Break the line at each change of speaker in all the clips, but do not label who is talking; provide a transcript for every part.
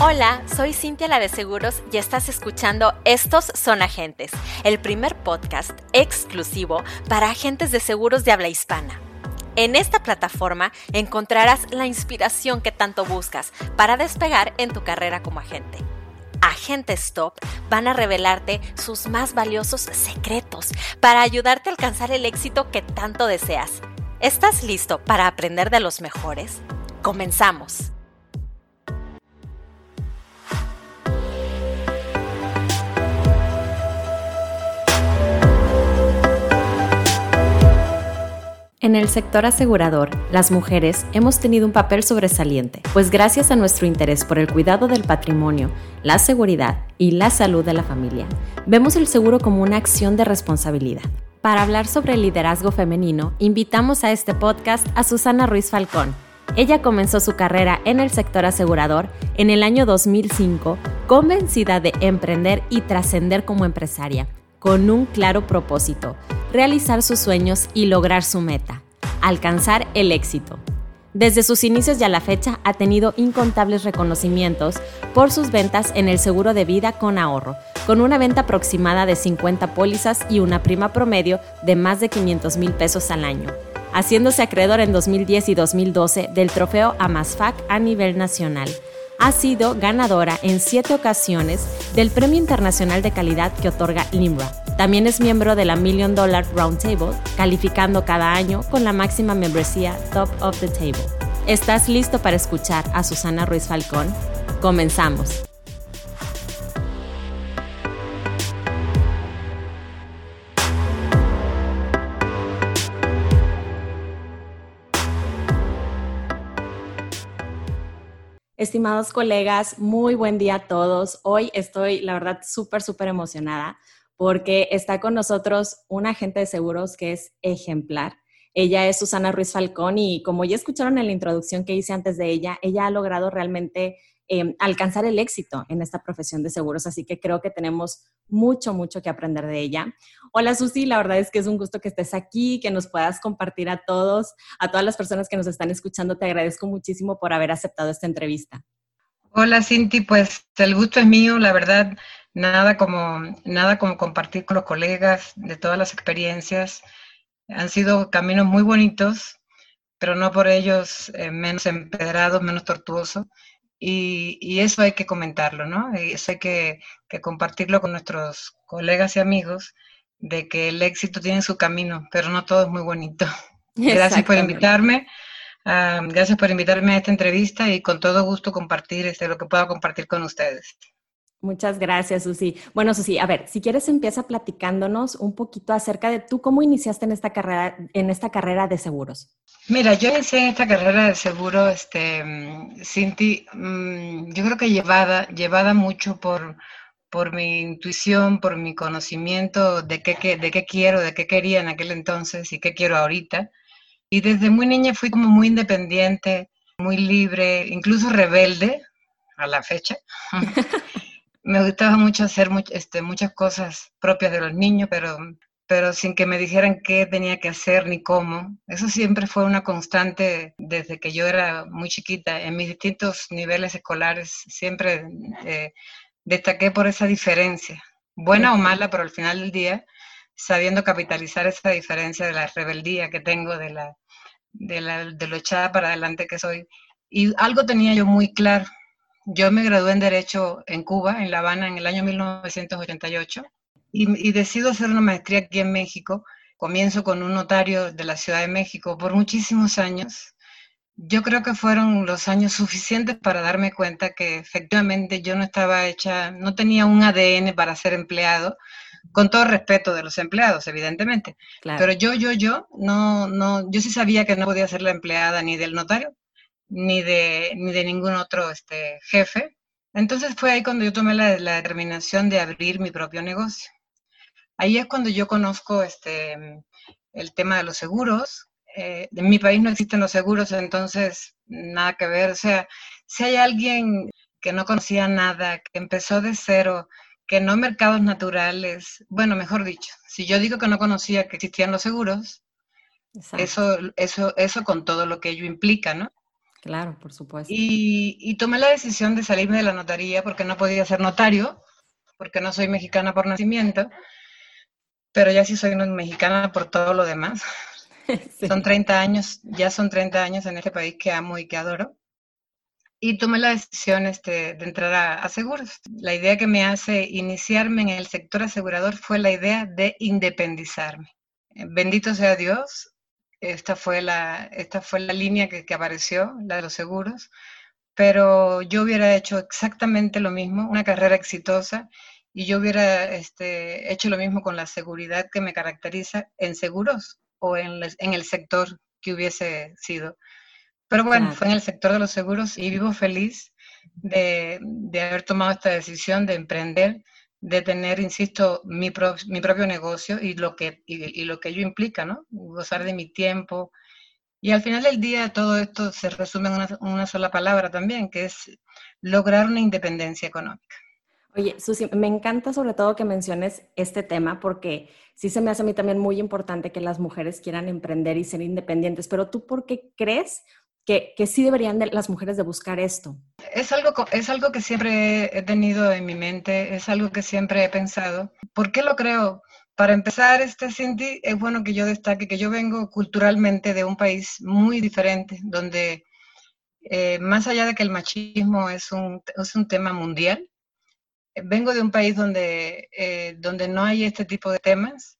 Hola, soy Cintia la de Seguros y estás escuchando Estos son agentes, el primer podcast exclusivo para agentes de seguros de habla hispana. En esta plataforma encontrarás la inspiración que tanto buscas para despegar en tu carrera como agente. Agentes Top van a revelarte sus más valiosos secretos para ayudarte a alcanzar el éxito que tanto deseas. ¿Estás listo para aprender de los mejores? Comenzamos. En el sector asegurador, las mujeres hemos tenido un papel sobresaliente, pues gracias a nuestro interés por el cuidado del patrimonio, la seguridad y la salud de la familia, vemos el seguro como una acción de responsabilidad. Para hablar sobre el liderazgo femenino, invitamos a este podcast a Susana Ruiz Falcón. Ella comenzó su carrera en el sector asegurador en el año 2005, convencida de emprender y trascender como empresaria, con un claro propósito, realizar sus sueños y lograr su meta, alcanzar el éxito. Desde sus inicios y a la fecha ha tenido incontables reconocimientos por sus ventas en el seguro de vida con ahorro, con una venta aproximada de 50 pólizas y una prima promedio de más de 500 mil pesos al año, haciéndose acreedor en 2010 y 2012 del trofeo Amasfac a nivel nacional. Ha sido ganadora en siete ocasiones del Premio Internacional de Calidad que otorga LIMRA, también es miembro de la Million Dollar Roundtable, calificando cada año con la máxima membresía Top of the Table. ¿Estás listo para escuchar a Susana Ruiz Falcón? Comenzamos. Estimados colegas, muy buen día a todos. Hoy estoy, la verdad, súper, súper emocionada porque está con nosotros una agente de seguros que es ejemplar. Ella es Susana Ruiz Falcón y como ya escucharon en la introducción que hice antes de ella, ella ha logrado realmente em, alcanzar el éxito en esta profesión de seguros, así que creo que tenemos mucho, mucho que aprender de ella. Hola Susi, la verdad es que es un gusto que estés aquí, que nos puedas compartir a todos, a todas las personas que nos están escuchando. Te agradezco muchísimo por haber aceptado esta entrevista.
Hola Cinti, pues el gusto es mío, la verdad nada como, nada como compartir con los colegas de todas las experiencias. Han sido caminos muy bonitos, pero no por ellos eh, menos empedrados, menos tortuosos. Y, eso hay que comentarlo, ¿no? Eso hay que, compartirlo con nuestros colegas y amigos, de que el éxito tiene su camino, pero no todo es muy bonito. Gracias por invitarme. Ah, gracias por invitarme a esta entrevista y con todo gusto compartir este, lo que pueda compartir con ustedes.
Muchas gracias, Susi. Bueno, Susi, a ver, si quieres empieza platicándonos un poquito acerca de tú cómo iniciaste en esta carrera, en esta carrera de seguros.
Mira, yo inicié en esta carrera de seguro, este, Cinti, mm, yo creo que llevada, llevada mucho por, por mi intuición, por mi conocimiento de qué, de qué quiero, de qué quería en aquel entonces y qué quiero ahorita. Y desde muy niña fui como muy independiente, muy libre, incluso rebelde a la fecha. me gustaba mucho hacer este, muchas cosas propias de los niños, pero, pero sin que me dijeran qué tenía que hacer ni cómo. Eso siempre fue una constante desde que yo era muy chiquita. En mis distintos niveles escolares siempre eh, destaqué por esa diferencia, buena o mala, pero al final del día, sabiendo capitalizar esa diferencia de la rebeldía que tengo, de, la, de, la, de lo echada para adelante que soy. Y algo tenía yo muy claro, yo me gradué en Derecho en Cuba, en La Habana, en el año 1988, y, decido hacer una maestría aquí en México. Comienzo con un notario de la Ciudad de México por muchísimos años. Yo creo que fueron los años suficientes para darme cuenta que efectivamente yo no estaba hecha, no tenía un ADN para ser empleado, con todo respeto de los empleados, evidentemente. Pero yo, yo, yo, no, no, yo sí sabía que no podía ser la empleada ni del notario, ni de, ni de ningún otro este, jefe. Entonces fue ahí cuando yo tomé la, determinación de abrir mi propio negocio. Ahí es cuando yo conozco este, el tema de los seguros. Eh, en mi país no existen los seguros, entonces nada que ver. O sea, si hay alguien que no conocía nada, que empezó de cero, que no mercados naturales, bueno, mejor dicho, si yo digo que no conocía que existían los seguros, eso, eso, eso con todo lo que ello implica, ¿no?
Claro, por supuesto.
Y, tomé la decisión de salirme de la notaría porque no podía ser notario, porque no soy mexicana por nacimiento, pero ya sí soy mexicana por todo lo demás. Son 30 años, ya son 30 años en este país que amo y que adoro. Y tomé la decisión este, de entrar a, a, seguros. La idea que me hace iniciarme en el sector asegurador fue la idea de independizarme. Bendito sea Dios, esta fue la, esta fue la línea que, que, apareció, la de los seguros, pero yo hubiera hecho exactamente lo mismo, una carrera exitosa, y yo hubiera este, hecho lo mismo con la seguridad que me caracteriza en seguros o en, en el sector que hubiese sido. Pero bueno, fue en el sector de los seguros y vivo feliz de, de haber tomado esta decisión de emprender de tener, insisto, mi, mi propio negocio y lo, que, y, lo que ello implica, ¿no? Gozar de mi tiempo. Y al final del día todo esto se resume en una, una sola palabra también, que es lograr una independencia económica.
Oye, Susi, me encanta sobre todo que menciones este tema porque sí se me hace a mí también muy importante que las mujeres quieran emprender y ser independientes, pero tú por qué crees que, sí deberían las mujeres de buscar esto?
Es algo, es algo que siempre he tenido en mi mente, es algo que siempre he pensado. ¿Por qué lo creo? Para empezar, este Cindy, es bueno que yo destaque que yo vengo culturalmente de un país muy diferente, donde eh, más allá de que el machismo es un, es un tema mundial, vengo de un país donde, eh, donde no hay este tipo de temas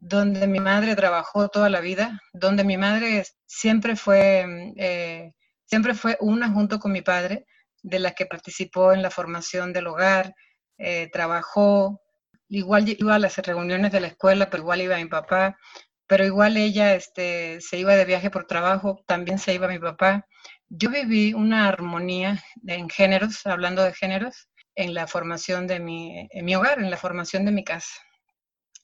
donde mi madre trabajó toda la vida, donde mi madre siempre fue, eh, siempre fue una junto con mi padre, de las que participó en la formación del hogar, eh, trabajó, igual iba a las reuniones de la escuela, pero igual iba mi papá, pero igual ella este, se iba de viaje por trabajo, también se iba mi papá. Yo viví una armonía en géneros, hablando de géneros, en la formación de mi, en mi hogar, en la formación de mi casa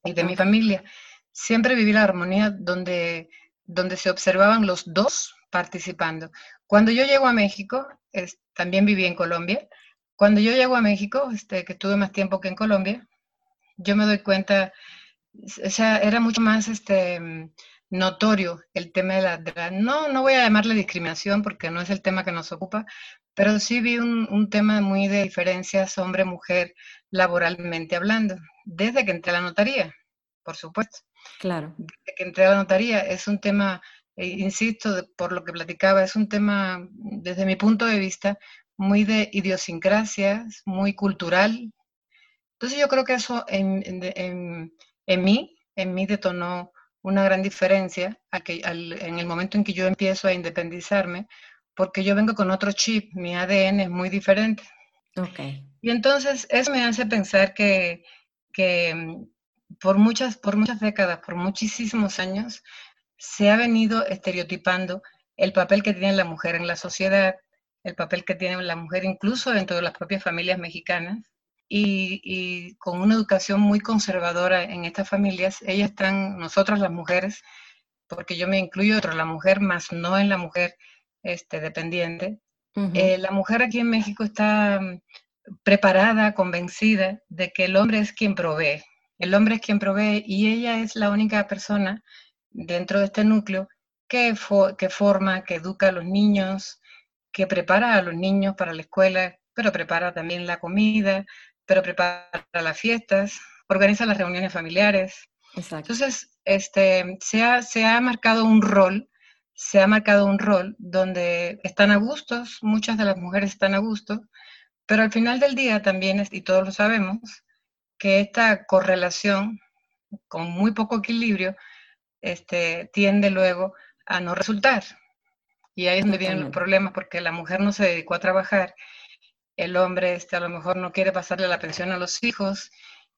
y de mi familia. Siempre viví la armonía donde, donde se observaban los dos participando. Cuando yo llego a México, también viví en Colombia, cuando yo llego a México, este, que estuve más tiempo que en Colombia, yo me doy cuenta, o sea, era mucho más este, notorio el tema de la, no, no voy a llamarle discriminación porque no es el tema que nos ocupa, pero sí vi un, un tema muy de diferencias hombre-mujer laboralmente hablando, desde que entré a la notaría, por supuesto.
Claro.
Desde que entré a la notaría es un tema, eh, insisto, por lo que platicaba, es un tema, desde mi punto de vista, muy de idiosincrasias, muy cultural. Entonces yo creo que eso en, en, en mí, en mí detonó una gran diferencia en el momento en que yo empiezo a independizarme, porque yo vengo con otro chip, mi ADN es muy diferente.
Okay.
Y entonces eso me hace pensar que, que mm, por, muchas, por muchas décadas, por muchísimos años, se ha venido estereotipando el papel que tiene la mujer en la sociedad, el papel que tiene la mujer incluso dentro de las propias familias mexicanas, y, con una educación muy conservadora en estas familias, ellas están, nosotras las mujeres, porque yo me incluyo de la mujer, más no en la mujer este, dependiente, eh, la mujer aquí en México está mm, preparada, convencida de que el hombre es quien provee. El hombre es quien provee y ella es la única persona dentro de este núcleo que, que forma, que educa a los niños, que prepara a los niños para la escuela, pero prepara también la comida, pero prepara las fiestas, organiza las reuniones familiares. Entonces, este, se, ha, se ha marcado un rol, se ha marcado un rol donde están a gustos, muchas de las mujeres están a gusto, pero al final del día también, y todos lo sabemos, que esta correlación con muy poco equilibrio este, tiende luego a no resultar. Y ahí es donde vienen los problemas, porque la mujer no se dedicó a trabajar el hombre este, a lo mejor no quiere pasarle la pensión a los hijos.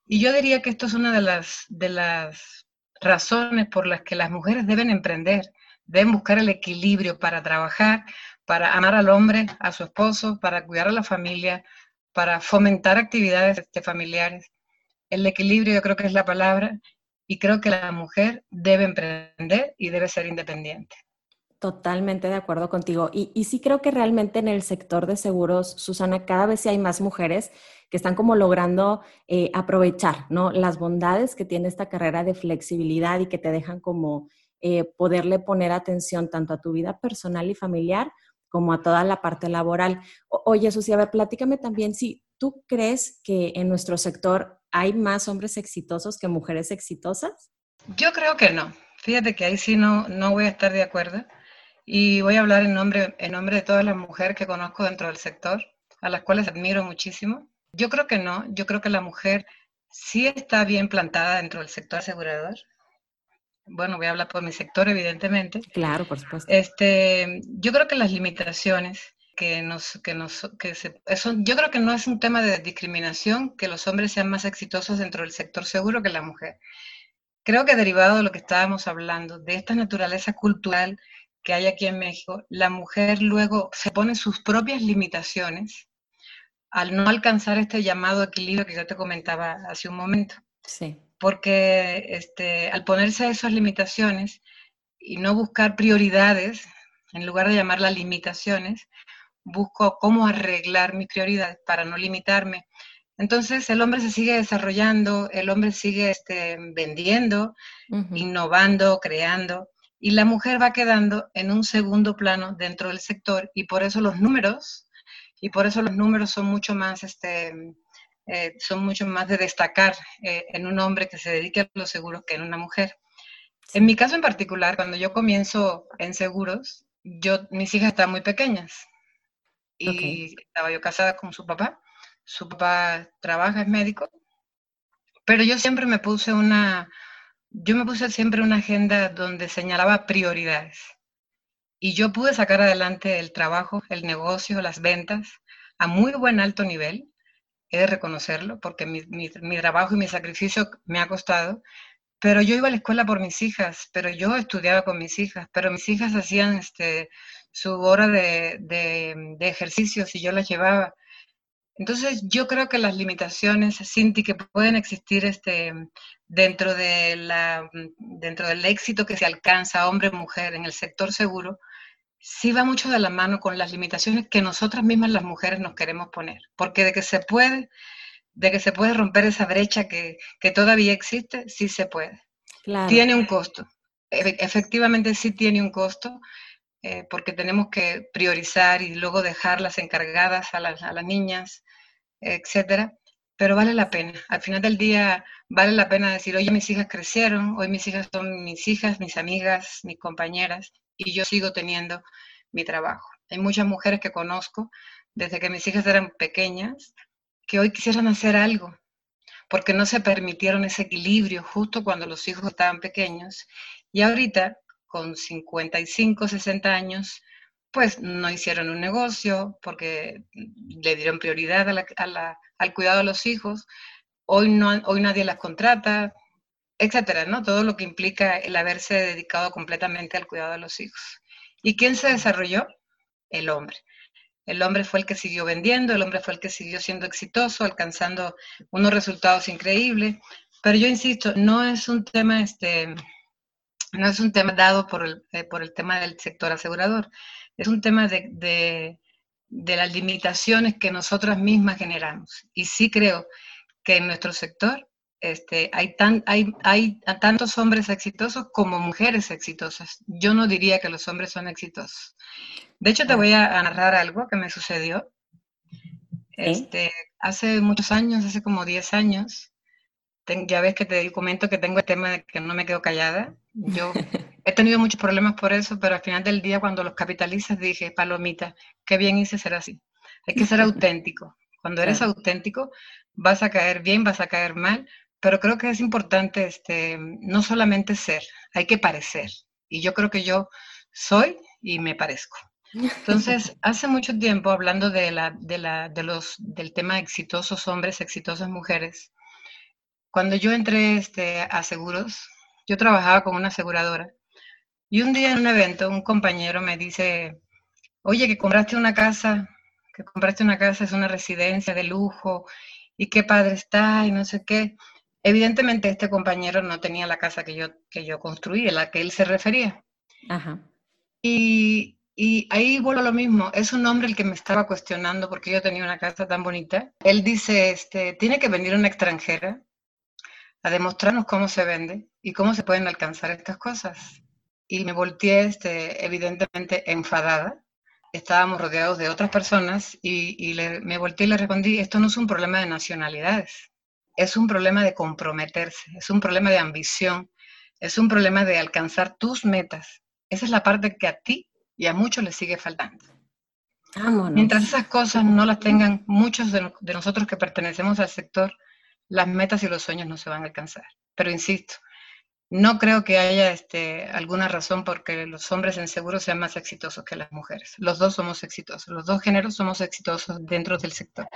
Y yo diría que esto es una de las, de las razones por las que las mujeres deben emprender, deben buscar el equilibrio para trabajar, para amar al hombre, a su esposo, para cuidar a la familia, para fomentar actividades este, familiares. El equilibrio yo creo que es la palabra y creo que la mujer debe emprender y debe ser independiente.
Totalmente de acuerdo contigo. Y, sí creo que realmente en el sector de seguros, Susana, cada vez sí hay más mujeres que están como logrando eh, aprovechar, ¿no? Las bondades que tiene esta carrera de flexibilidad y que te dejan como eh, poderle poner atención tanto a tu vida personal y familiar como a toda la parte laboral. oye, Susi, a ver, platícame también si tú crees que en nuestro sector hay más hombres exitosos que mujeres exitosas.
Yo creo que no. Fíjate que ahí sí no, no voy a estar de acuerdo. Y voy a hablar en nombre, en nombre de todas las mujeres que conozco dentro del sector, a las cuales admiro muchísimo. Yo creo que no. Yo creo que la mujer sí está bien plantada dentro del sector asegurador bueno, voy a hablar por mi sector, evidentemente.
Claro, por supuesto.
Este, yo creo que las limitaciones que nos, que nos, que se, eso, yo creo que no es un tema de discriminación que los hombres sean más exitosos dentro del sector seguro que la mujer. Creo que derivado de lo que estábamos hablando, de esta naturaleza cultural que hay aquí en México, la mujer luego se pone sus propias limitaciones al no alcanzar este llamado equilibrio que yo te comentaba hace un momento.
Sí
porque este, al ponerse esas limitaciones y no buscar prioridades, en lugar de llamarlas limitaciones, busco cómo arreglar mis prioridades para no limitarme. Entonces el hombre se sigue desarrollando, el hombre sigue este, vendiendo, innovando, creando, y la mujer va quedando en un segundo plano dentro del sector y por eso los números, y por eso los números son mucho más este, eh, son mucho más de destacar eh, en un hombre que se dedique a los seguros que en una mujer. En mi caso en particular, cuando yo comienzo en seguros, yo, mis hijas estaban muy pequeñas y estaba yo casada con su papá. Su papá trabaja, es médico, pero yo siempre me puse una, yo me puse siempre una agenda donde señalaba prioridades. Y yo pude sacar adelante el trabajo, el negocio, las ventas a muy buen alto nivel he de reconocerlo, porque mi, trabajo y mi sacrificio me ha costado, pero yo iba a la escuela por mis hijas, pero yo estudiaba con mis hijas, pero mis hijas hacían este, su hora de, de, ejercicios y yo las llevaba. Entonces yo creo que las limitaciones, Cinti, que pueden existir este, dentro, de la, dentro del éxito que se alcanza hombre-mujer en el sector seguro, sí va mucho de la mano con las limitaciones que nosotras mismas las mujeres nos queremos poner, porque de que se puede, de que se puede romper esa brecha que, todavía existe, sí se puede. Tiene un costo, efectivamente sí tiene un costo, eh, porque tenemos que priorizar y luego dejarlas encargadas a las, a las niñas, etcétera, pero vale la pena. Al final del día vale la pena decir, oye, mis hijas crecieron, hoy mis hijas son mis hijas, mis amigas, mis compañeras, y yo sigo teniendo mi trabajo. Hay muchas mujeres que conozco desde que mis hijas eran pequeñas que hoy quisieran hacer algo porque no se permitieron ese equilibrio justo cuando los hijos estaban pequeños y ahorita con 55, 60 años pues no hicieron un negocio porque le dieron prioridad al cuidado de los hijos. Hoy, no, hoy nadie las contrata, etcétera, ¿no? Todo lo que implica el haberse dedicado completamente al cuidado de los hijos. ¿Y quién se desarrolló? El hombre. El hombre fue el que siguió vendiendo, el hombre fue el que siguió siendo exitoso, alcanzando unos resultados increíbles. Pero yo insisto, no es un tema, este, no es un tema dado por el, eh, por el tema del sector asegurador, es un tema de, de, de las limitaciones que nosotras mismas generamos. Y sí creo que en nuestro sector este, hay, tan, hay, hay tantos hombres exitosos como mujeres exitosas. Yo no diría que los hombres son exitosos. De hecho, te voy a narrar algo que me sucedió. Este, hace muchos años, hace como 10 años, ya ves que te comento que tengo el tema de que no me quedo callada. Yo he tenido muchos problemas por eso, pero al final del día, cuando los capitalizas, dije, palomita, qué bien hice ser así. Hay que ser auténtico. Cuando eres auténtico, vas a caer bien, vas a caer mal, pero creo que es importante este, no solamente ser, hay que parecer. Y yo creo que yo soy y me parezco. Entonces, hace mucho tiempo, hablando de la, de la, de los, del tema de exitosos hombres, exitosas mujeres, cuando yo entré este, a seguros, yo trabajaba con una aseguradora. Y un día en un evento, un compañero me dice, oye, que compraste una casa, que compraste una casa, es una residencia de lujo, y qué padre está, y no sé qué. Evidentemente este compañero no tenía la casa que yo, que yo construí, a la que él se refería. Ajá. Y, y ahí vuelvo a lo mismo, es un hombre el que me estaba cuestionando porque yo tenía una casa tan bonita. Él dice, este, tiene que venir una extranjera a demostrarnos cómo se vende y cómo se pueden alcanzar estas cosas. Y me volteé, este, evidentemente, enfadada. estábamos rodeados de otras personas y, me volteé y le respondí, esto no es un problema de nacionalidades, es un problema de comprometerse, es un problema de ambición, es un problema de alcanzar tus metas. Esa es la parte que a ti y a muchos les sigue faltando. Mientras esas cosas no las tengan muchos de, de nosotros que pertenecemos al sector, las metas y los sueños no se van a alcanzar. Pero insisto, no creo que haya este, alguna razón porque los hombres en seguro sean más exitosos que las mujeres. Los dos somos exitosos, los dos géneros somos exitosos dentro del sector.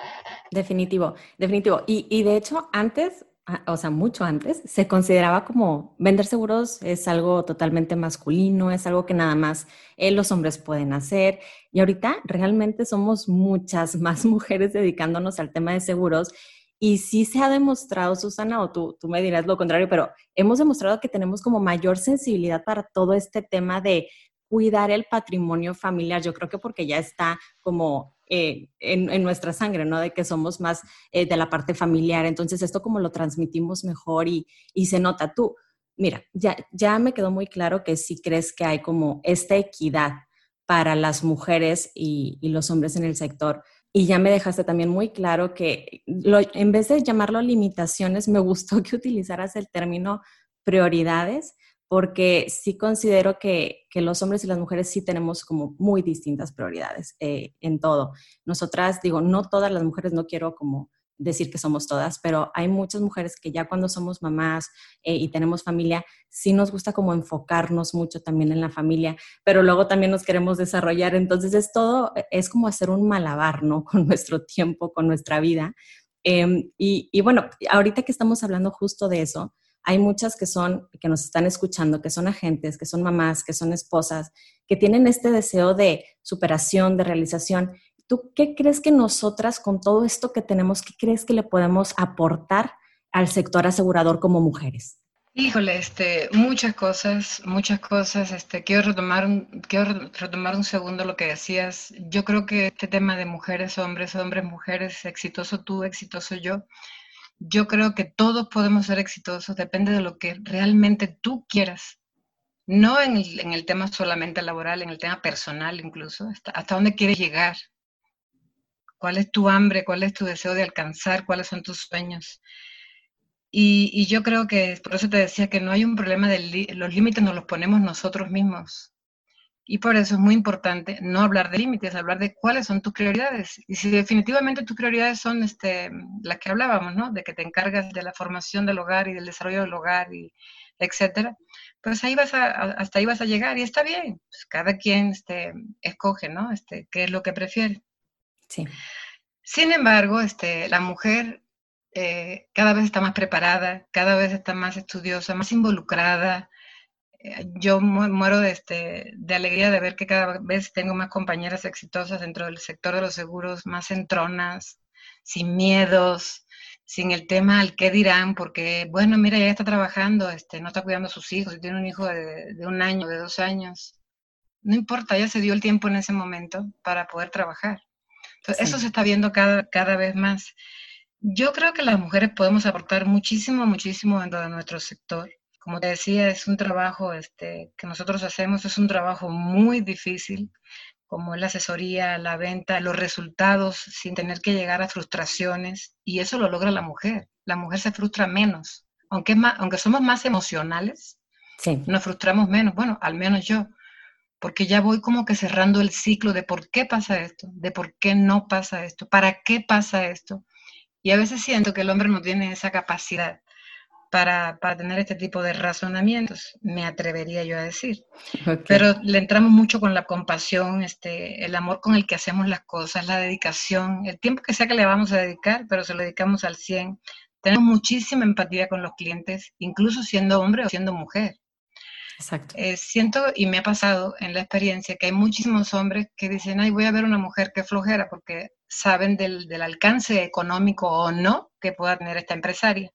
Definitivo, definitivo. Y, de hecho, antes, ah, o sea, mucho antes, se consideraba como vender seguros es algo totalmente masculino, es algo que nada más eh, los hombres pueden hacer. Y ahorita realmente somos muchas más mujeres dedicándonos al tema de seguros y sí se ha demostrado, Susana, o tú, tú me dirás lo contrario, pero hemos demostrado que tenemos como mayor sensibilidad para todo este tema de cuidar el patrimonio familiar. Yo creo que porque ya está como eh, en, nuestra sangre, ¿no? De que somos más eh, de la parte familiar. Entonces, esto como lo transmitimos mejor y, y se nota. Tú, mira, ya, ya me quedó muy claro que sí crees que hay como esta equidad para las mujeres y, y los hombres en el sector, y ya me dejaste también muy claro que en vez de llamarlo limitaciones, me gustó que utilizaras el término prioridades, porque sí considero que, que los hombres y las mujeres sí tenemos como muy distintas prioridades eh, en todo. Nosotras, digo, no todas las mujeres, no quiero como decir que somos todas, pero hay muchas mujeres que ya cuando somos mamás eh, y tenemos familia, sí nos gusta como enfocarnos mucho también en la familia, pero luego también nos queremos desarrollar. Entonces es todo, es como hacer un malabar, ¿no? Con nuestro tiempo, con nuestra vida. Em, y, y bueno, ahorita que estamos hablando justo de eso, hay muchas que son, que nos están escuchando, que son agentes, que son mamás, que son esposas, que tienen este deseo de superación, de realización ¿Tú qué crees que nosotras, con todo esto que tenemos, qué crees que le podemos aportar al sector asegurador como mujeres?
Híjole, este, muchas cosas, muchas cosas. Este, quiero retomar un, quiero retomar un segundo lo que decías. Yo creo que este tema de mujeres, hombres, hombres, mujeres, exitoso tú, exitoso yo. Yo creo que todos podemos ser exitosos, depende de lo que realmente tú quieras. No en el, en el tema solamente laboral, en el tema personal incluso, hasta, hasta dónde quieres llegar, cuál es tu hambre, cuál es tu deseo de alcanzar, cuáles son tus sueños. Y, yo creo que, por eso te decía que no hay un problema de los límites, nos los ponemos nosotros mismos. Y por eso es muy importante no hablar de límites, hablar de cuáles son tus prioridades. Y si definitivamente tus prioridades son este, las que hablábamos, ¿no? De que te encargas de la formación del hogar y del desarrollo del hogar, y etcétera, pues ahí vas a, hasta ahí vas a llegar y está bien. Pues cada quien este, escoge, ¿no? Este, qué es lo que prefiere. Sin embargo, este, la mujer eh, cada vez está más preparada, cada vez está más estudiosa, más involucrada. Eh, yo muero de, este, de alegría de ver que cada vez tengo más compañeras exitosas dentro del sector de los seguros, más entronas, sin miedos, sin el tema al qué dirán, porque, bueno, mira, ya está trabajando, este, no está cuidando a sus hijos, tiene un hijo de, de un año, de dos años. No importa, ya se dio el tiempo en ese momento para poder trabajar. Eso se está viendo cada, cada vez más. Yo creo que las mujeres podemos aportar muchísimo, muchísimo dentro de nuestro sector. Como te decía, es un trabajo este, que nosotros hacemos, es un trabajo muy difícil, como la asesoría, la venta, los resultados, sin tener que llegar a frustraciones. Y eso lo logra la mujer. La mujer se frustra menos. Aunque, más, aunque somos más emocionales, nos frustramos menos. Bueno, al menos yo porque ya voy como que cerrando el ciclo de por qué pasa esto, de por qué no pasa esto, para qué pasa esto. Y a veces siento que el hombre no tiene esa capacidad para, tener este tipo de razonamientos, me atrevería yo a decir. Pero le entramos mucho con la compasión, este, el amor con el que hacemos las cosas, la dedicación, el tiempo que sea que le vamos a dedicar, pero se lo dedicamos al 100. Tenemos muchísima empatía con los clientes, incluso siendo hombre o siendo mujer.
Exacto.
Eh, siento y me ha pasado en la experiencia que hay muchísimos hombres que dicen, ay, voy a ver una mujer que flojera porque saben del, alcance económico o no que pueda tener esta empresaria.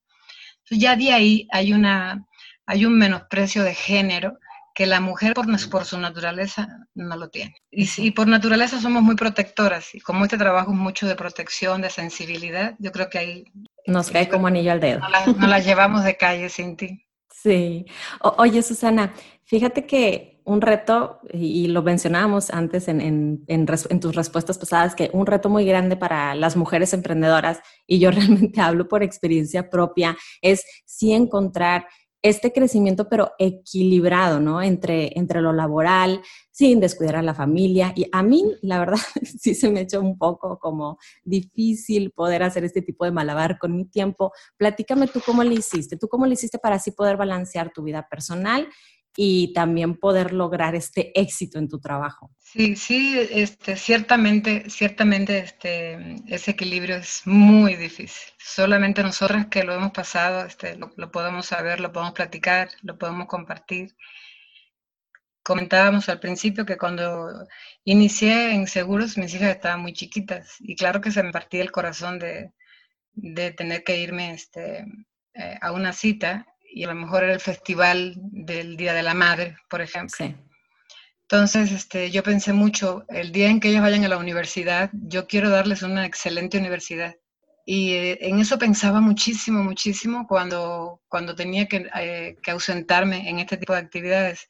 Entonces ya de ahí hay, una, hay un menosprecio de género que la mujer por, por su naturaleza no lo tiene. Y, y, por naturaleza somos muy protectoras y como este trabajo es mucho de protección, de sensibilidad, yo creo que ahí...
Nos cae como anillo al dedo.
No la, llevamos de calle sin
Sí. oye, Susana, fíjate que un reto, y lo mencionábamos antes en, en, en, tus respuestas pasadas, que un reto muy grande para las mujeres emprendedoras, y yo realmente hablo por experiencia propia, es sí encontrar este crecimiento, pero equilibrado, ¿no? Entre, entre lo laboral, sin descuidar a la familia. Y a mí, la verdad, sí se me echó un poco como difícil poder hacer este tipo de malabar con mi tiempo. Platícame tú cómo le hiciste, tú cómo le hiciste para así poder balancear tu vida personal y también poder lograr este éxito en tu trabajo.
Sí, sí, este, ciertamente, ciertamente este, ese equilibrio es muy difícil. Solamente nosotras que lo hemos pasado este, lo, podemos saber, lo podemos platicar, lo podemos compartir. Comentábamos al principio que cuando inicié en seguros mis hijas estaban muy chiquitas y claro que se me partía el corazón de, de tener que irme este, eh, a una cita y a lo mejor era el festival del Día de la Madre, por ejemplo. Entonces, este, yo pensé mucho, el día en que ellos vayan a la universidad, yo quiero darles una excelente universidad. Y eh, en eso pensaba muchísimo, muchísimo cuando, cuando tenía que, eh, que, ausentarme en este tipo de actividades.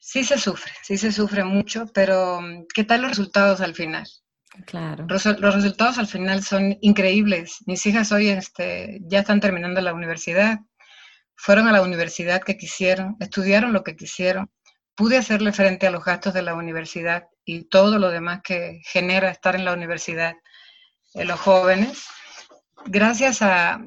Sí se sufre, sí se sufre mucho, pero ¿qué tal los resultados al final?
Claro.
Los, los resultados al final son increíbles. Mis hijas hoy este, ya están terminando la universidad, fueron a la universidad que quisieron, estudiaron lo que quisieron, pude hacerle frente a los gastos de la universidad y todo lo demás que genera estar en la universidad en los jóvenes, gracias a,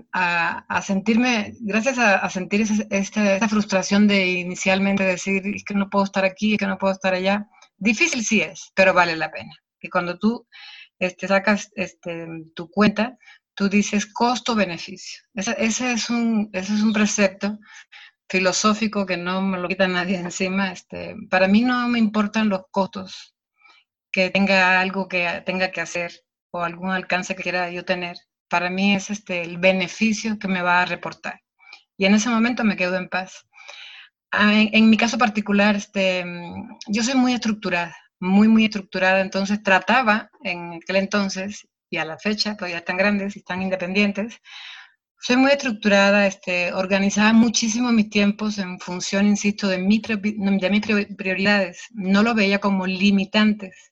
sentirme, gracias a, sentir esta, frustración de inicialmente decir, es que no puedo estar aquí, es que no puedo estar allá, difícil sí es, pero vale la pena. Y cuando tú este, sacas este, tu cuenta, tú dices costo-beneficio. Ese, es un, ese es un precepto filosófico que no me lo quita nadie encima. Este, para mí no me importan los costos que tenga algo que tenga que hacer o algún alcance que quiera yo tener. Para mí es este, el beneficio que me va a reportar. Y en ese momento me quedo en paz. Ah, en, en mi caso particular, este, yo soy muy estructurada, muy, muy estructurada, entonces trataba en aquel entonces y a la fecha, todavía están grandes y están independientes. Soy muy estructurada, este, organizaba muchísimo mis tiempos en función, insisto, de, mi, de mis prioridades. No lo veía como limitantes.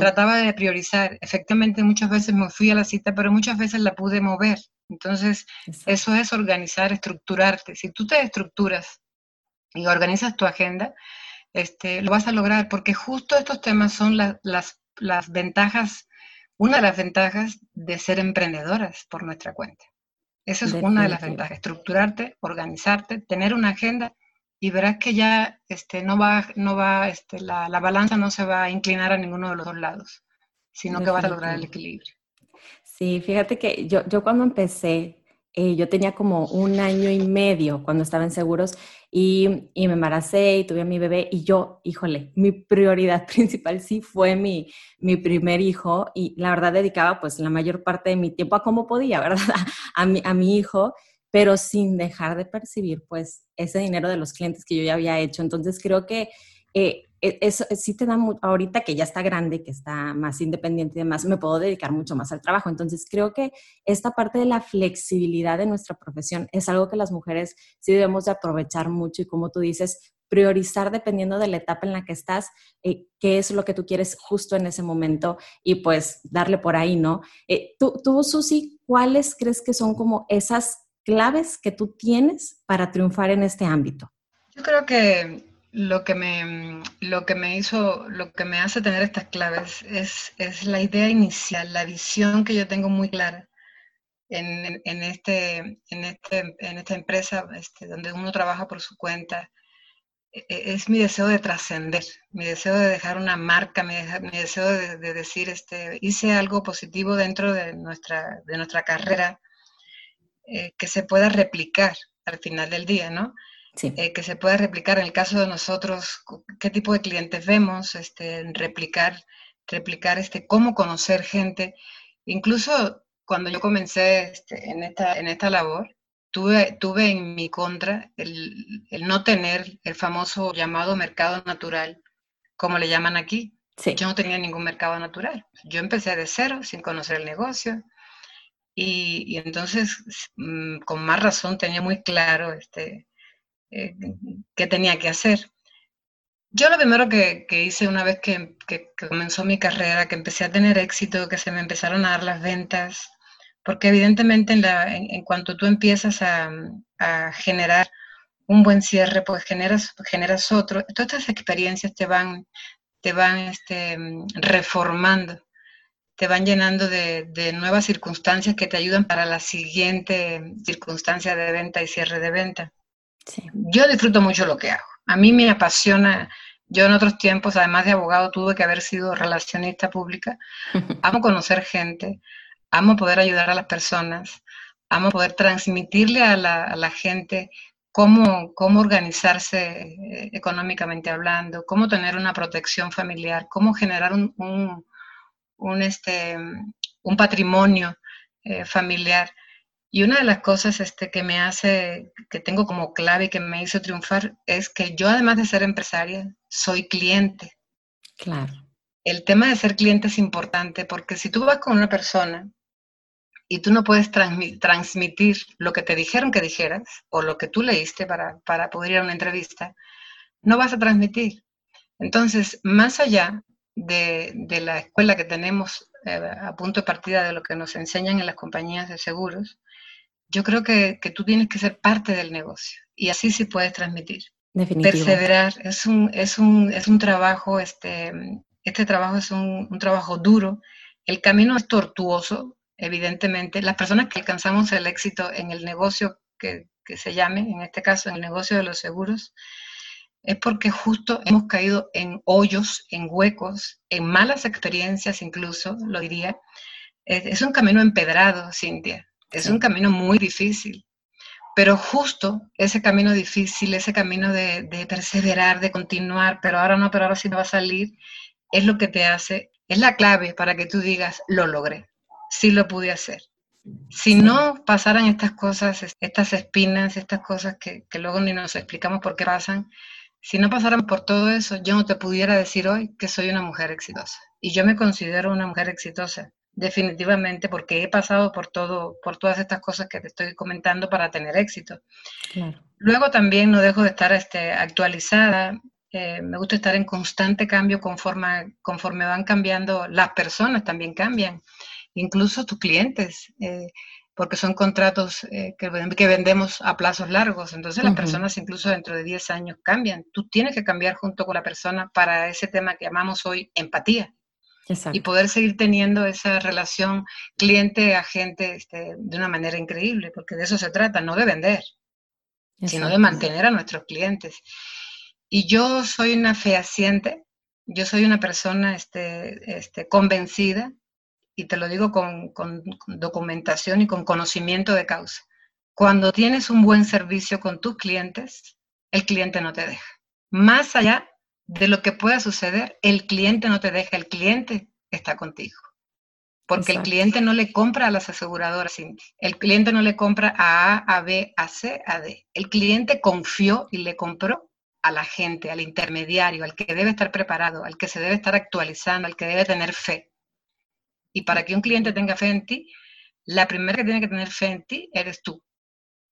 Trataba de priorizar. Efectivamente, muchas veces me fui a la cita, pero muchas veces la pude mover. Entonces, eso es organizar, estructurarte. Si tú te estructuras y organizas tu agenda, este, lo vas a lograr, porque justo estos temas son las, las ventajas una de las ventajas de ser emprendedoras por nuestra cuenta. Esa es una de las ventajas, estructurarte, organizarte, tener una agenda y verás que ya este, no va, no va, este, la, la, balanza no se va a inclinar a ninguno de los dos lados, sino que vas a lograr el equilibrio.
Sí, fíjate que yo, yo cuando empecé eh, yo tenía como un año y medio cuando estaba en seguros y, y, me embaracé y tuve a mi bebé y yo, híjole, mi prioridad principal sí fue mi, mi primer hijo y la verdad dedicaba pues la mayor parte de mi tiempo a como podía, ¿verdad? A mi, a mi hijo, pero sin dejar de percibir pues ese dinero de los clientes que yo ya había hecho. Entonces creo que eh, eso sí te da, ahorita que ya está grande, que está más independiente y demás, me puedo dedicar mucho más al trabajo. Entonces, creo que esta parte de la flexibilidad de nuestra profesión es algo que las mujeres sí debemos de aprovechar mucho y como tú dices, priorizar dependiendo de la etapa en la que estás, eh, qué es lo que tú quieres justo en ese momento y pues darle por ahí, ¿no? Eh, tú, tú, Susi, ¿cuáles crees que son como esas claves que tú tienes para triunfar en este ámbito?
Yo creo que lo que me, lo que me hizo, lo que me hace tener estas claves es, es la idea inicial, la visión que yo tengo muy clara en, en, este, en, este, en esta empresa este, donde uno trabaja por su cuenta. E, e, es mi deseo de trascender, mi deseo de dejar una marca, mi, deseo de, de, decir, este, hice algo positivo dentro de nuestra, de nuestra carrera eh, que se pueda replicar al final del día, ¿no? Eh, que se pueda replicar en el caso de nosotros, qué tipo de clientes vemos, este, replicar, replicar este, cómo conocer gente. Incluso cuando yo comencé este, en, esta, en esta labor, tuve, tuve en mi contra el, el, no tener el famoso llamado mercado natural, como le llaman aquí. Yo no tenía ningún mercado natural. Yo empecé de cero, sin conocer el negocio. Y, y entonces, mm, con más razón, tenía muy claro este, eh, qué tenía que hacer. Yo lo primero que, hice una vez que, comenzó mi carrera, que empecé a tener éxito, que se me empezaron a dar las ventas, porque evidentemente en, cuanto tú empiezas a, generar un buen cierre, pues generas, generas otro. Todas estas experiencias te van, te van este, reformando, te van llenando de, de, nuevas circunstancias que te ayudan para la siguiente circunstancia de venta y cierre de venta. Sí. Yo disfruto mucho lo que hago. A mí me apasiona, yo en otros tiempos, además de abogado, tuve que haber sido relacionista pública. Amo conocer gente, amo poder ayudar a las personas, amo poder transmitirle a la, gente cómo, cómo organizarse eh, económicamente hablando, cómo tener una protección familiar, cómo generar un, un, este, un patrimonio eh, familiar. Y una de las cosas este, que me hace, que tengo como clave y que me hizo triunfar es que yo además de ser empresaria, soy cliente.
Claro.
El tema de ser cliente es importante porque si tú vas con una persona y tú no puedes transmitir lo que te dijeron que dijeras o lo que tú leíste para, poder ir a una entrevista, no vas a transmitir. Entonces, más allá de, de la escuela que tenemos eh, a punto de partida de lo que nos enseñan en las compañías de seguros, yo creo que, tú tienes que ser parte del negocio y así sí puedes transmitir. Perseverar es un, es un, es un trabajo, este, este trabajo es un, trabajo duro, el camino es tortuoso, evidentemente. Las personas que alcanzamos el éxito en el negocio que, que se llame, en este caso en el negocio de los seguros, es porque justo hemos caído en hoyos, en huecos, en malas experiencias incluso, lo diría. Es, un camino empedrado, Cintia. Es un camino muy difícil, pero justo ese camino difícil, ese camino de, perseverar, de continuar, pero ahora no, pero ahora sí no va a salir, es lo que te hace, es la clave para que tú digas, lo logré, sí lo pude hacer. Si no pasaran estas cosas, estas espinas, estas cosas que, que luego ni nos explicamos por qué pasan, si no pasaran por todo eso, yo no te pudiera decir hoy que soy una mujer exitosa. Y yo me considero una mujer exitosa definitivamente, porque he pasado por todo, por todas estas cosas que te estoy comentando para tener éxito. Luego también no dejo de estar este, actualizada. Eh, me gusta estar en constante cambio conforme, conforme van cambiando las personas, también cambian, incluso tus clientes, eh, porque son contratos eh, que, que, vendemos a plazos largos. Entonces las personas incluso dentro de 10 años cambian. Tú tienes que cambiar junto con la persona para ese tema que llamamos hoy empatía y poder seguir teniendo esa relación cliente-agente este, de una manera increíble, porque de eso se trata, no de vender, sino de mantener a nuestros clientes. Y yo soy una fehaciente, yo soy una persona este, este, convencida, y te lo digo con, con documentación y con conocimiento de causa. Cuando tienes un buen servicio con tus clientes, el cliente no te deja. Más allá de lo que pueda suceder, el cliente no te deja, el cliente está contigo. Porque el cliente no le compra a las aseguradoras, el cliente no le compra a A, a B, a C, a D. El cliente confió y le compró a la gente, al intermediario, al que debe estar preparado, al que se debe estar actualizando, al que debe tener fe. Y para que un cliente tenga fe en ti, la primera que tiene que tener fe en ti eres tú,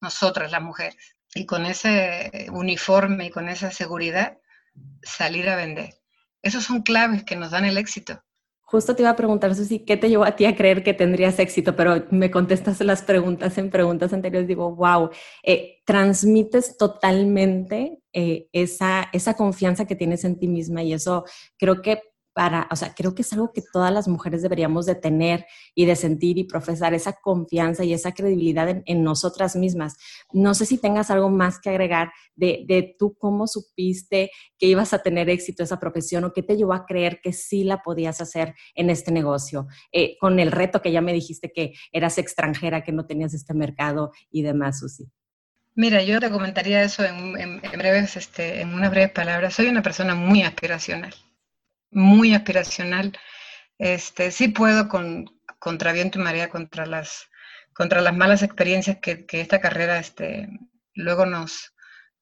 nosotras las mujeres. Y con ese uniforme y con esa seguridad, salir a vender. Esos son claves que nos dan el éxito.
Justo te iba a preguntar, Susi, ¿qué te llevó a ti a creer que tendrías éxito? Pero me contestas las preguntas en preguntas anteriores. Digo, wow, eh, transmites totalmente eh, esa, esa confianza que tienes en ti misma y eso creo que para, o sea, creo que es algo que todas las mujeres deberíamos de tener y de sentir y profesar esa confianza y esa credibilidad en, nosotras mismas. No sé si tengas algo más que agregar de, de, tú cómo supiste que ibas a tener éxito esa profesión o qué te llevó a creer que sí la podías hacer en este negocio, eh, con el reto que ya me dijiste que eras extranjera, que no tenías este mercado y demás, Susi.
Mira, yo te comentaría eso en, en, breves, este, en unas breves palabras. Soy una persona muy aspiracional muy aspiracional. Este, sí puedo con, contra viento y marea, contra las, contra las malas experiencias que, esta carrera este, luego nos,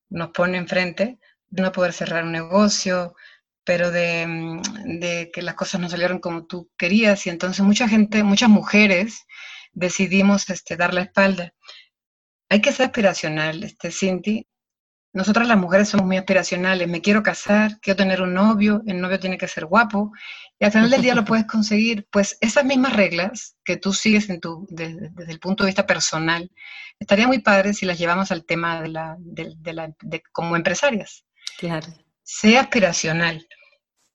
nos pone enfrente, no poder cerrar un negocio, pero de, de, que las cosas no salieron como tú querías y entonces mucha gente, muchas mujeres decidimos este, dar la espalda. Hay que ser aspiracional, este, Cinti, nosotras las mujeres somos muy aspiracionales. Me quiero casar, quiero tener un novio, el novio tiene que ser guapo. Y al final del día lo puedes conseguir. Pues esas mismas reglas que tú sigues en tu, desde, el punto de vista personal, estaría muy padre si las llevamos al tema de la, de, la, de como empresarias.
Claro.
Sea aspiracional.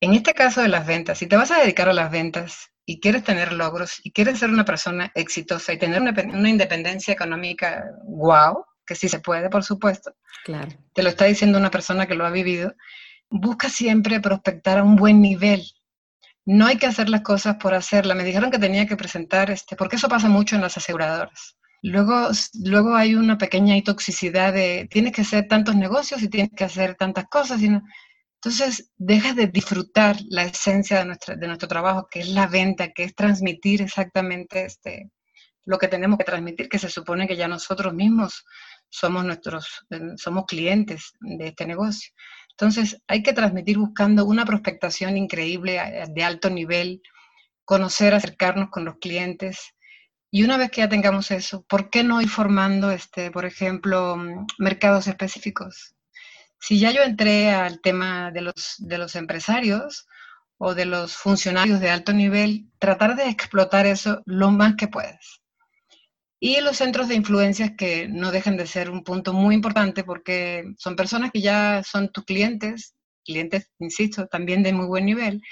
En este caso de las ventas, si te vas a dedicar a las ventas y quieres tener logros y quieres ser una persona exitosa y tener una, una independencia económica wow, que sí se puede, por supuesto.
Claro.
Te lo está diciendo una persona que lo ha vivido. Busca siempre prospectar a un buen nivel. No hay que hacer las cosas por hacerlas. Me dijeron que tenía que presentar, este, porque eso pasa mucho en las aseguradoras. Luego, luego hay una pequeña toxicidad de tienes que hacer tantos negocios y tienes que hacer tantas cosas. Y entonces, dejas de disfrutar la esencia de, nuestra, de nuestro trabajo, que es la venta, que es transmitir exactamente este, lo que tenemos que transmitir, que se supone que ya nosotros mismos somos nuestros, eh, somos clientes de este negocio. Entonces, hay que transmitir buscando una prospectación increíble de alto nivel, conocer, acercarnos con los clientes. Y una vez que ya tengamos eso, ¿por qué no ir formando, este, por ejemplo, mm, mercados específicos? Si ya yo entré al tema de los, de los empresarios o de los funcionarios de alto nivel, tratar de explotar eso lo más que puedas. Y los centros de influencias que no dejan de ser un punto muy importante porque son personas que ya son tus clientes, clientes, insisto, también de muy buen nivel,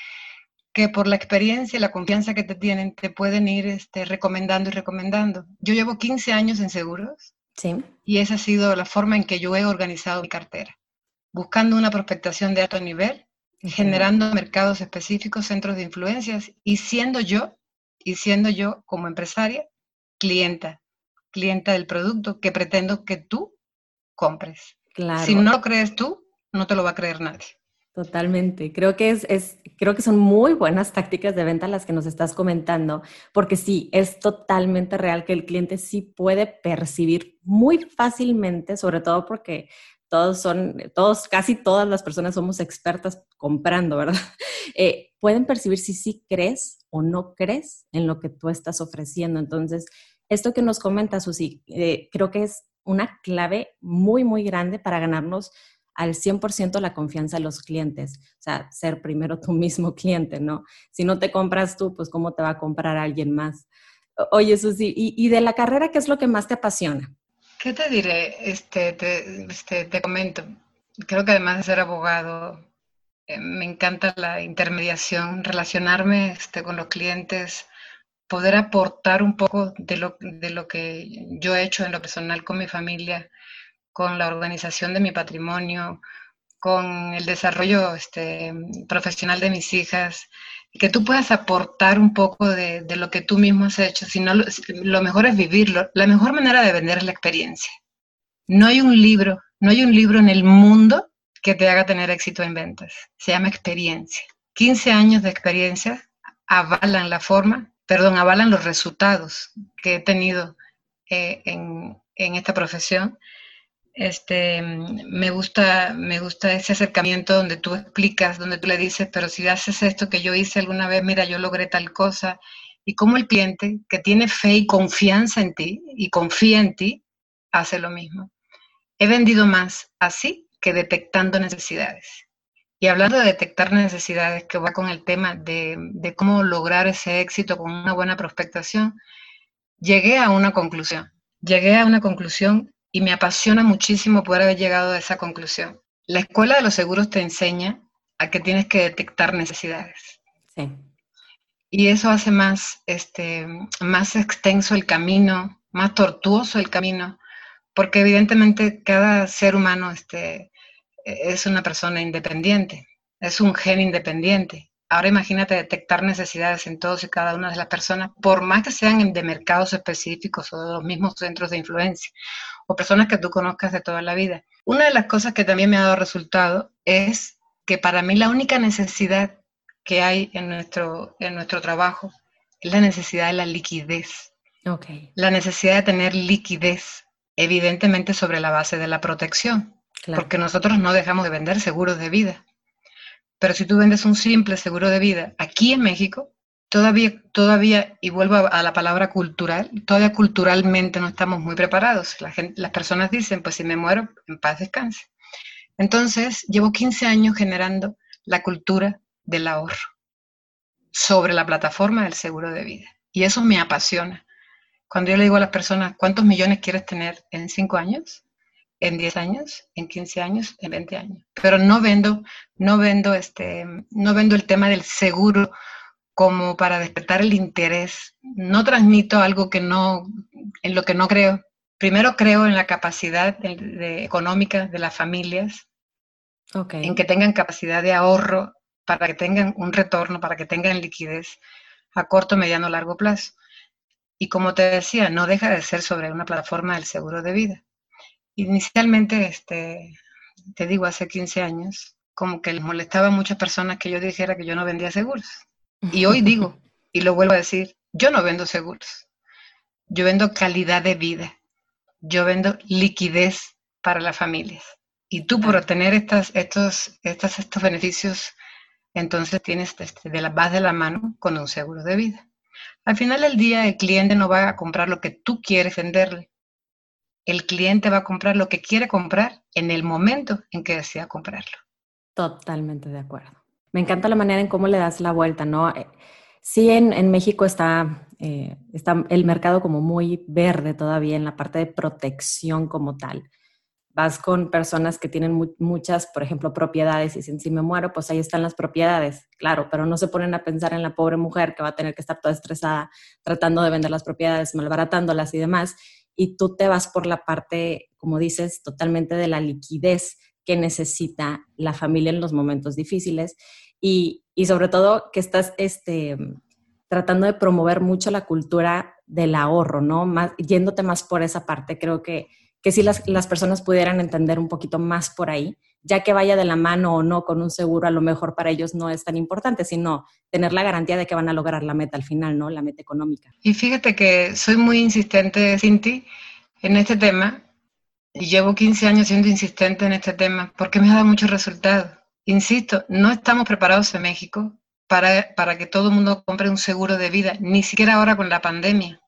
que por la experiencia y la confianza que te tienen te pueden ir este, recomendando y recomendando. Yo llevo 15 años en seguros
sí.
y esa ha sido la forma en que yo he organizado mi cartera, buscando una prospectación de alto nivel, generando mercados específicos, centros de influencias y siendo yo, y siendo yo como empresaria, clienta, clienta del producto que pretendo que tú compres.
Claro.
Si no lo crees tú, no te lo va a creer nadie.
Totalmente. Creo que es, es, creo que son muy buenas tácticas de venta las que nos estás comentando, porque sí, es totalmente real que el cliente sí puede percibir muy fácilmente, sobre todo porque todos son, todos, casi todas las personas somos expertas comprando, ¿verdad? Eh, pueden percibir si sí crees o no crees en lo que tú estás ofreciendo. Entonces, esto que nos comenta Susi, eh, creo que es una clave muy, muy grande para ganarnos al 100% la confianza de los clientes. O sea, ser primero tu mismo cliente, ¿no? Si no te compras tú, pues ¿cómo te va a comprar alguien más? Oye, Susi, ¿y, y de la carrera qué es lo que más te apasiona?
¿Qué te diré? Este, te, este, te comento. Creo que además de ser abogado, eh, me encanta la intermediación, relacionarme este, con los clientes, poder aportar un poco de lo, de lo que yo he hecho en lo personal con mi familia, con la organización de mi patrimonio, con el desarrollo este, profesional de mis hijas, que tú puedas aportar un poco de, lo que tú mismo has hecho, sino lo, lo mejor es vivirlo. La mejor manera de vender es la experiencia. No hay un libro, no hay un libro en el mundo que te haga tener éxito en ventas. Se llama experiencia. 15 años de experiencia avalan la forma, perdón, avalan los resultados que he tenido eh, en, en esta profesión este, me gusta, me gusta ese acercamiento donde tú explicas, donde tú le dices, pero si haces esto que yo hice alguna vez, mira, yo logré tal cosa, y como el cliente que tiene fe y confianza en ti y confía en ti, hace lo mismo. He vendido más así que detectando necesidades. Y hablando de detectar necesidades, que va con el tema de, de cómo lograr ese éxito con una buena prospectación, llegué a una conclusión. Llegué a una conclusión y me apasiona muchísimo poder haber llegado a esa conclusión. La escuela de los seguros te enseña a que tienes que detectar necesidades.
Sí.
Y eso hace más, este, más extenso el camino, más tortuoso el camino, porque evidentemente cada ser humano este, es una persona independiente, es un gen independiente. Ahora imagínate detectar necesidades en todos y cada una de las personas, por más que sean de mercados específicos o de los mismos centros de influencia o personas que tú conozcas de toda la vida. Una de las cosas que también me ha dado resultado es que para mí la única necesidad que hay en nuestro, en nuestro trabajo es la necesidad de la liquidez.
Okay.
La necesidad de tener liquidez, evidentemente sobre la base de la protección, porque nosotros no dejamos de vender seguros de vida. Pero si tú vendes un simple seguro de vida aquí en México, todavía, todavía, y vuelvo a, la palabra cultural, todavía culturalmente no estamos muy preparados. Las personas dicen, pues si me muero, en paz descanse. Entonces, llevo 15 años generando la cultura del ahorro sobre la plataforma del seguro de vida. Y eso me apasiona. Cuando yo le digo a las personas, ¿cuántos millones quieres tener en 5 años? en 10 años, en 15 años, en 20 años. Pero no vendo, no vendo este, no vendo el tema del seguro como para despertar el interés. No transmito algo que no, en lo que no creo. Primero creo en la capacidad económica de las familias, en que tengan capacidad de ahorro para que tengan un retorno, para que tengan liquidez a corto, mediano, largo plazo. Y como te decía, no deja de ser sobre una plataforma del seguro de vida. Inicialmente, este, te digo, hace 15 años, como que les molestaba a muchas personas que yo dijera que yo no vendía seguros. Y hoy digo, y lo vuelvo a decir, yo no vendo seguros. Yo vendo calidad de vida. Yo vendo liquidez para las familias. Y tú por obtener estas, estos, estas, estos beneficios, entonces tienes este, de la base de la mano con un seguro de vida. Al final del día, el cliente no va a comprar lo que tú quieres venderle el cliente va a comprar lo que quiere comprar en el momento en que desea comprarlo.
Totalmente de acuerdo. Me encanta la manera en cómo le das la vuelta, ¿no? Eh, sí, en, México está, eh, está el mercado como muy verde todavía en la parte de protección como tal. Vas con personas que tienen muchas, por ejemplo, propiedades y dicen, si me muero, pues ahí están las propiedades, claro, pero no se ponen a pensar en la pobre mujer que va a tener que estar toda estresada tratando de vender las propiedades, malbaratándolas y demás y tú te vas por la parte, como dices, totalmente de la liquidez que necesita la familia en los momentos difíciles y, sobre todo que estás este, tratando de promover mucho la cultura del ahorro, ¿no? Más, yéndote más por esa parte, creo que, que si las, las personas pudieran entender un poquito más por ahí, ya que vaya de la mano o no con un seguro, a lo mejor para ellos no es tan importante, sino tener la garantía de que van a lograr la meta al final, ¿no? La meta económica.
Y fíjate que soy muy insistente, Cinti, en este tema, y llevo 15 años siendo insistente en este tema, porque me ha dado muchos resultados. Insisto, no estamos preparados en México para, para que todo el mundo compre un seguro de vida, ni siquiera ahora con la pandemia.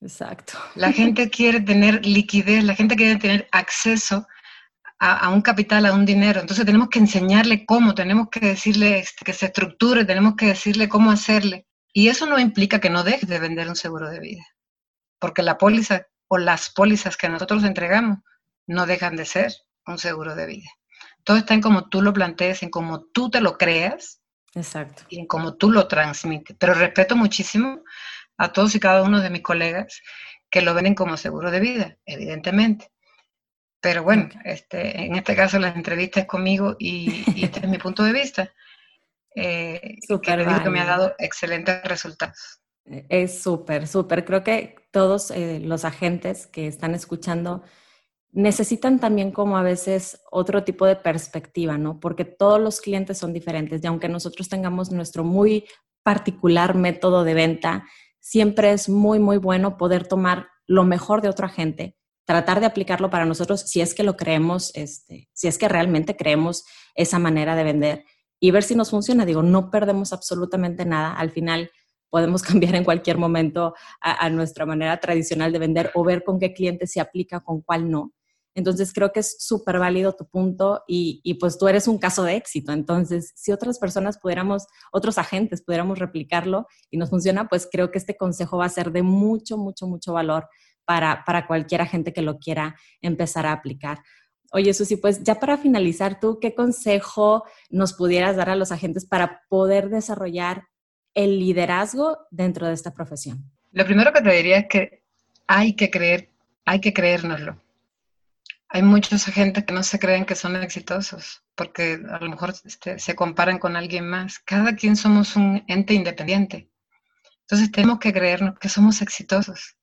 Exacto.
La gente quiere tener liquidez, la gente quiere tener acceso a, un capital, a un dinero. Entonces tenemos que enseñarle cómo, tenemos que decirle este, que se estructure, tenemos que decirle cómo hacerle. Y eso no implica que no deje de vender un seguro de vida, porque la póliza o las pólizas que nosotros entregamos no dejan de ser un seguro de vida. Todo está en cómo tú lo plantees, en cómo tú te lo creas
Exacto.
y en cómo tú lo transmites. Pero respeto muchísimo a todos y cada uno de mis colegas que lo ven como seguro de vida, evidentemente. Pero bueno, este, en este caso la entrevista es conmigo y, este es mi punto de vista. Eh, que, me ha dado excelentes resultados.
Eh, es súper, súper. Creo que todos eh, los agentes que están escuchando necesitan también como a veces otro tipo de perspectiva, ¿no? Porque todos los clientes son diferentes y aunque nosotros tengamos nuestro muy particular método de venta, siempre es muy, muy bueno poder tomar lo mejor de otro agente tratar de aplicarlo para nosotros si es que lo creemos, este, si es que realmente creemos esa manera de vender y ver si nos funciona. Digo, no perdemos absolutamente nada. Al final podemos cambiar en cualquier momento a, nuestra manera tradicional de vender o ver con qué cliente se aplica, con cuál no. Entonces creo que es súper válido tu punto y, y, pues tú eres un caso de éxito. Entonces, si otras personas pudiéramos, otros agentes pudiéramos replicarlo y nos funciona, pues creo que este consejo va a ser de mucho, mucho, mucho valor para, para cualquier agente que lo quiera empezar a aplicar. Oye, Susi, pues ya para finalizar, ¿tú qué consejo nos pudieras dar a los agentes para poder desarrollar el liderazgo dentro de esta profesión?
Lo primero que te diría es que hay que creer, hay que creérnoslo. Hay muchos agentes que no se creen que son exitosos porque a lo mejor este, se comparan con alguien más. Cada quien somos un ente independiente. Entonces tenemos que creernos que somos exitosos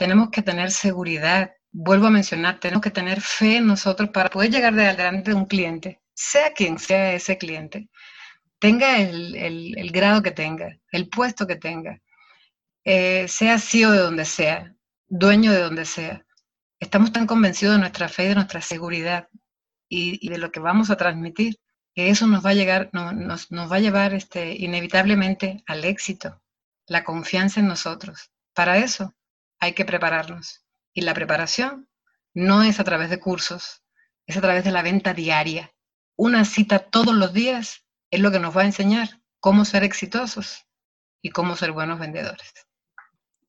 tenemos que tener seguridad. Vuelvo a mencionar, tenemos que tener fe en nosotros para poder llegar de delante de un cliente, sea quien sea ese cliente, tenga el, grado que tenga, el puesto que tenga, eh, sea CEO de donde sea, dueño de donde sea. Estamos tan convencidos de nuestra fe y de nuestra seguridad y, de lo que vamos a transmitir, que eso nos va a llevar este, inevitablemente al éxito, la confianza en nosotros. Para eso hay que prepararnos. Y la preparación no es a través de cursos, es a través de la venta diaria. Una cita todos los días es lo que nos va a enseñar cómo ser exitosos y cómo ser buenos vendedores.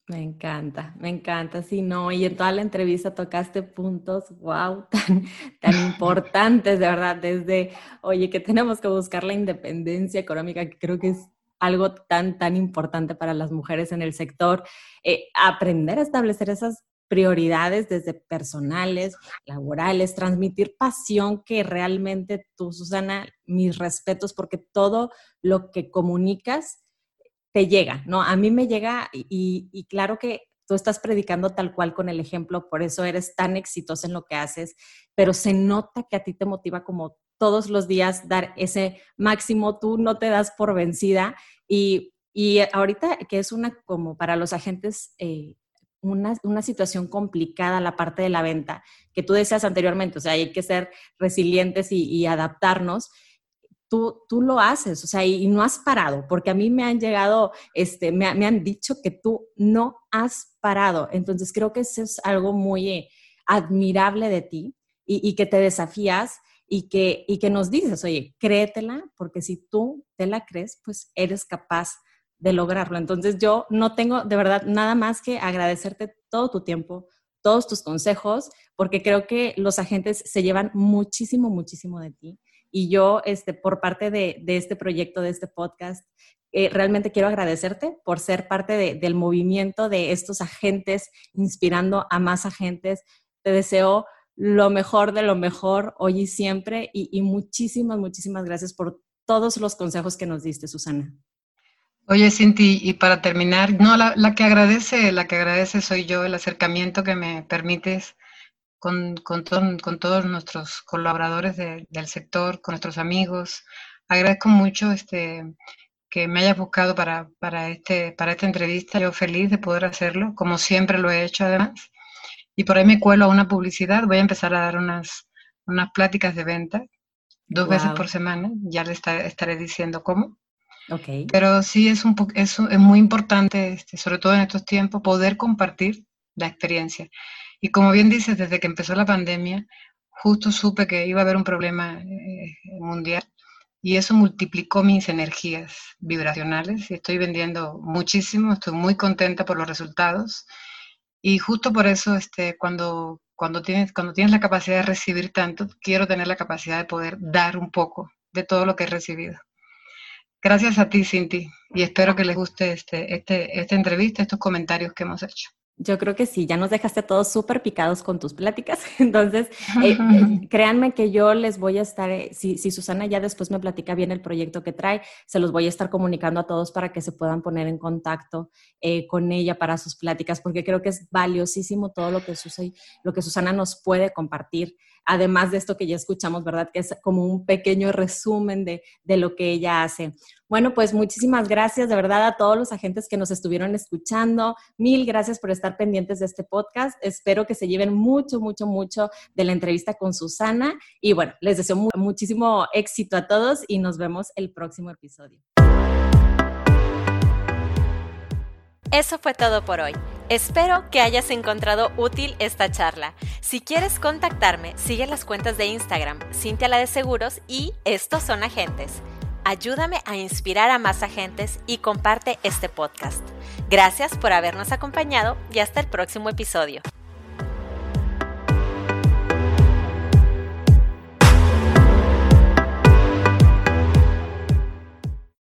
Me encanta, me encanta, sí, no, y en toda la entrevista tocaste puntos, wow, tan, tan importantes, de verdad, desde, oye, que tenemos que buscar la independencia económica, que creo que es algo tan, tan importante para las mujeres en el sector, eh, aprender a establecer esas prioridades desde personales, laborales, transmitir pasión que realmente tú, Susana, mis respetos, porque todo lo que comunicas te llega, ¿no? A mí me llega y, claro que tú estás predicando tal cual con el ejemplo, por eso eres tan exitosa en lo que haces, pero se nota que a ti te motiva como todos los días dar ese máximo, tú no te das por vencida y, ahorita que es una como para los agentes eh, una, situación complicada la parte de la venta, que tú decías anteriormente, o sea, hay que ser resilientes y, adaptarnos. Tú, tú, lo haces, o sea, y, no has parado, porque a mí me han llegado, este, me, han dicho que tú no has parado. Entonces, creo que eso es algo muy eh, admirable de ti y, y, que te desafías y que, y que nos dices, oye, créetela, porque si tú te la crees, pues eres capaz de lograrlo. Entonces yo no tengo de verdad nada más que agradecerte todo tu tiempo, todos tus consejos, porque creo que los agentes se llevan muchísimo, muchísimo de ti. Y yo, este, por parte de, este proyecto, de este podcast, eh, realmente quiero agradecerte por ser parte del movimiento de estos agentes, inspirando a más agentes. Te deseo lo mejor de lo mejor hoy y siempre y, y muchísimas, muchísimas gracias por todos los consejos que nos diste, Susana.
Oye, Cinti, y para terminar, no, la, que agradece, la que agradece soy yo, el acercamiento que me permites con, con, con todos nuestros colaboradores del sector, con nuestros amigos. Agradezco mucho este, que me hayas buscado para, para, este, para esta entrevista. Yo feliz de poder hacerlo, como siempre lo he hecho además. Y por ahí me cuelo a una publicidad. Voy a empezar a dar unas, unas pláticas de venta dos veces por semana. Ya le estaré diciendo cómo. Pero sí es, un es, es muy importante, este, sobre todo en estos tiempos, poder compartir la experiencia. Y como bien dices, desde que empezó la pandemia, justo supe que iba a haber un problema eh, mundial y eso multiplicó mis energías vibracionales estoy vendiendo muchísimo, estoy muy contenta por los resultados y justo por eso este, cuando, cuando, tienes, cuando tienes la capacidad de recibir tanto, quiero tener la capacidad de poder dar un poco de todo lo que he recibido. Gracias a ti, Cinti, y espero que les guste este, este, esta entrevista, estos comentarios que hemos hecho.
Yo creo que sí, ya nos dejaste todos súper picados con tus pláticas. Entonces, eh, eh, créanme que yo les voy a estar, eh, si, si, Susana ya después me platica bien el proyecto que trae, se los voy a estar comunicando a todos para que se puedan poner en contacto con ella para sus pláticas, porque creo que es valiosísimo todo lo que, lo que Susana nos puede compartir además de esto que ya escuchamos, ¿verdad? Que es como un pequeño resumen de, lo que ella hace. Bueno, pues muchísimas gracias de verdad a todos los agentes que nos estuvieron escuchando. Mil gracias por estar pendientes de este podcast. Espero que se lleven mucho, mucho, mucho de la entrevista con Susana. Y bueno, les deseo muchísimo éxito a todos y nos vemos el próximo episodio.
Eso fue todo por hoy. Espero que hayas encontrado útil esta charla. Si quieres contactarme, sigue las cuentas de Instagram, Cintia la de Seguros y Estos son Agentes. Ayúdame a inspirar a más agentes y comparte este podcast. Gracias por habernos acompañado y hasta el próximo episodio.